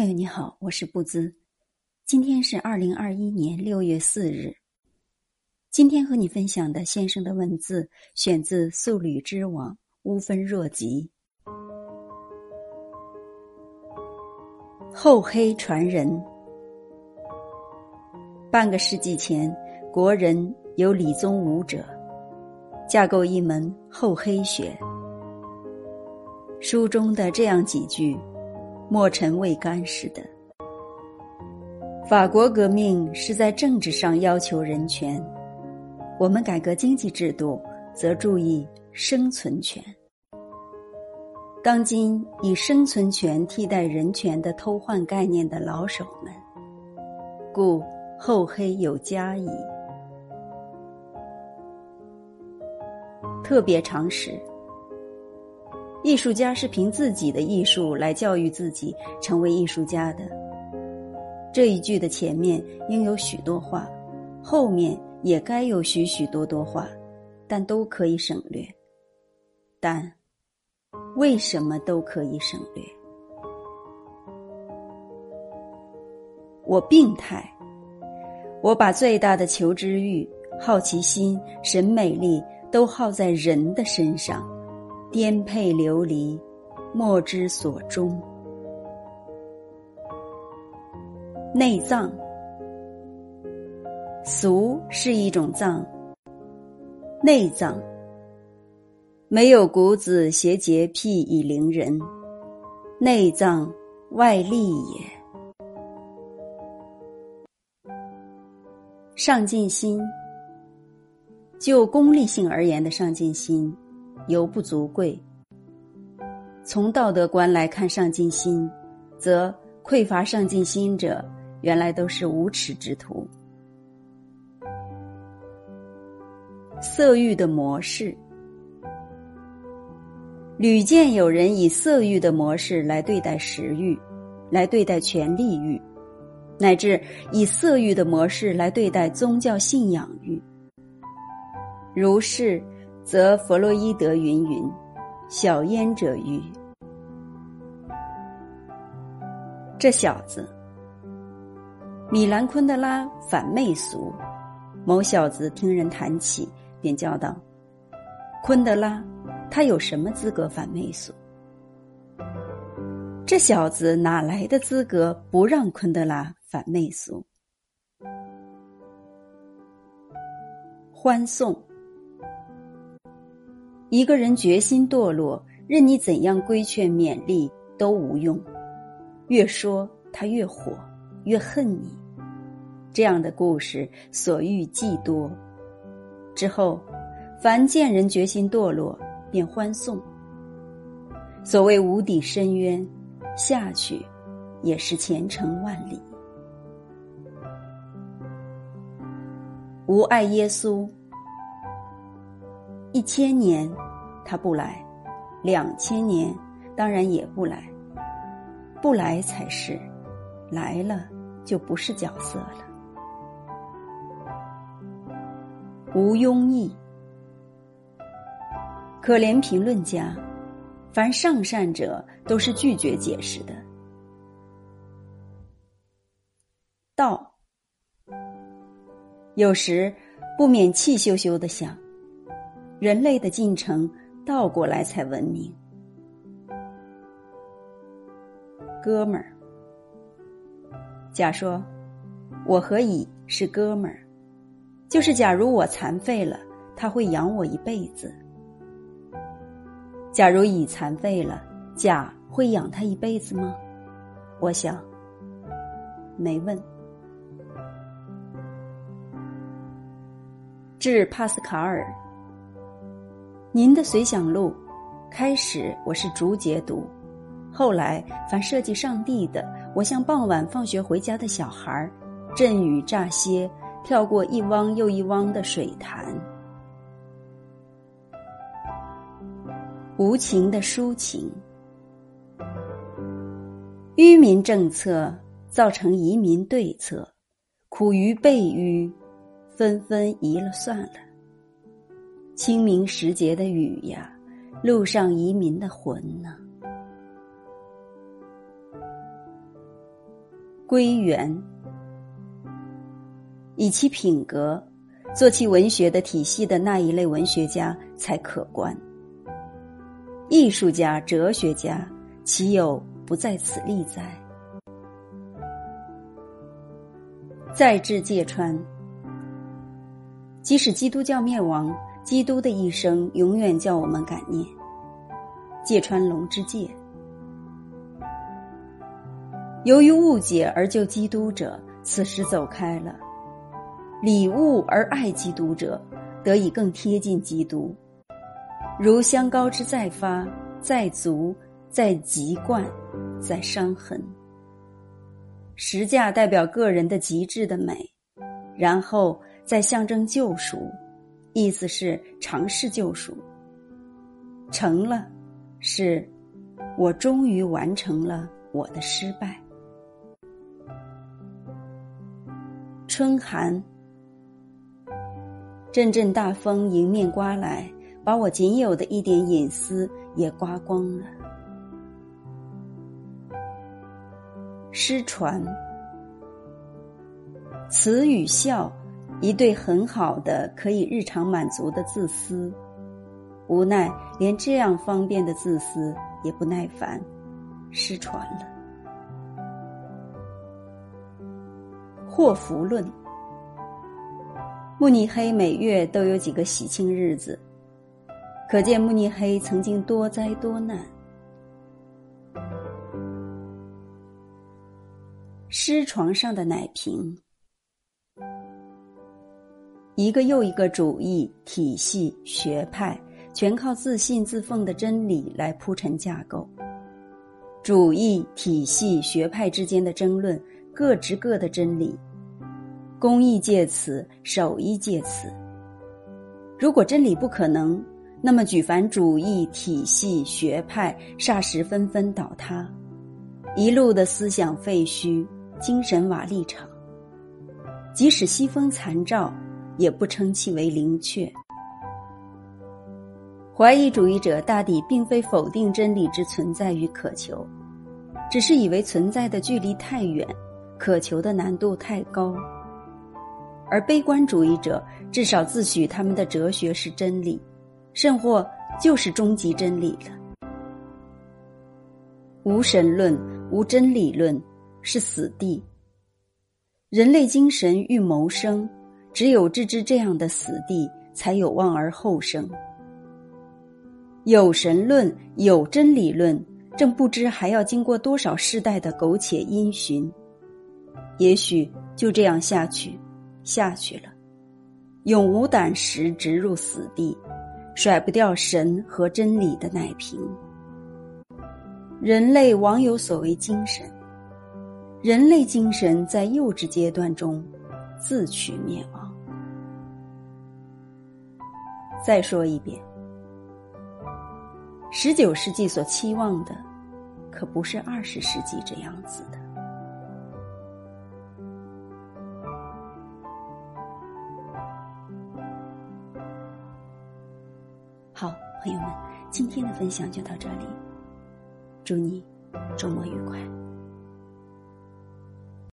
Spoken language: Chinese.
朋友你好，我是布兹，今天是二零二一年六月四日。今天和你分享的先生的文字选自素履之网乌分若吉。厚黑传人，半个世纪前，国人有理宗武者，架构一门厚黑学。书中的这样几句。墨尘未干似的。法国革命是在政治上要求人权，我们改革经济制度则注意生存权。当今以生存权替代人权的偷换概念的老手们，故厚黑有加矣。特别常识。艺术家是凭自己的艺术来教育自己成为艺术家的。这一句的前面应有许多话，后面也该有许许多多话，但都可以省略。但为什么都可以省略？我病态，我把最大的求知欲、好奇心、审美力都耗在人的身上。颠沛流离，莫之所终。内脏，俗是一种脏，内脏没有骨子邪洁癖以凌人，内脏外力也。上进心，就功利性而言的上进心。犹不足贵。从道德观来看，上进心，则匮乏上进心者，原来都是无耻之徒。色欲的模式，屡见有人以色欲的模式来对待食欲，来对待权力欲，乃至以色欲的模式来对待宗教信仰欲。如是。则弗洛伊德云云：“小焉者愚。”这小子，米兰昆德拉反媚俗。某小子听人谈起，便叫道：“昆德拉，他有什么资格反媚俗？”这小子哪来的资格不让昆德拉反媚俗？欢送。一个人决心堕落，任你怎样规劝勉励都无用，越说他越火，越恨你。这样的故事所遇既多。之后，凡见人决心堕落，便欢送。所谓无底深渊，下去也是前程万里。吾爱耶稣。一千年，他不来；两千年，当然也不来。不来才是，来了就不是角色了。无庸义，可怜评论家，凡上善者都是拒绝解释的。道，有时不免气羞羞的想。人类的进程倒过来才文明。哥们儿，甲说：“我和乙是哥们儿，就是假如我残废了，他会养我一辈子。假如乙残废了，甲会养他一辈子吗？我想，没问。”致帕斯卡尔。您的随想录，开始我是逐节读，后来凡涉及上帝的，我像傍晚放学回家的小孩阵雨乍歇，跳过一汪又一汪的水潭。无情的抒情，愚民政策造成移民对策，苦于被愚，纷纷移了算了。清明时节的雨呀，路上移民的魂呢？归元，以其品格，做其文学的体系的那一类文学家才可观。艺术家、哲学家，岂有不在此例哉？再至芥川，即使基督教灭亡，基督的一生永远叫我们感念芥川龙之介。由于误解而救基督者，此时走开了；礼物而爱基督者，得以更贴近基督。如香膏之再发、再足、再籍贯、再伤痕。十架代表个人的极致的美，然后再象征救赎，意思是尝试救赎。成了，是我终于完成了我的失败。春寒，阵阵大风迎面刮来，把我仅有的一点隐私也刮光了。失传，慈与孝，一对很好的可以日常满足的自私，无奈连这样方便的自私也不耐烦，失传了。祸福论，慕尼黑每月都有几个喜庆日子，可见慕尼黑曾经多灾多难。尸床上的奶瓶，一个又一个主义体系学派，全靠自信自奉的真理来铺陈架构。主义体系学派之间的争论。各执各的真理，工艺借此，手艺借此。如果真理不可能，那么举凡主义体系学派，霎时纷纷倒塌，一路的思想废墟，精神瓦砾场。即使西风残照，也不称其为灵阙。怀疑主义者大抵并非否定真理之存在与渴求，只是以为存在的距离太远。渴求的难度太高，而悲观主义者至少自诩他们的哲学是真理，甚或就是终极真理了。无神论、无真理论是死地。人类精神欲谋生，只有置之这样的死地，才有望而后生。有神论、有真理论，正不知还要经过多少世代的苟且因循。也许就这样下去，下去了，永无胆识直入死地，甩不掉神和真理的奶瓶。人类网有所谓精神，人类精神在幼稚阶段中自取灭亡。再说一遍，十九世纪所期望的，可不是二十世纪这样子的。好，朋友们，今天的分享就到这里。祝你周末愉快。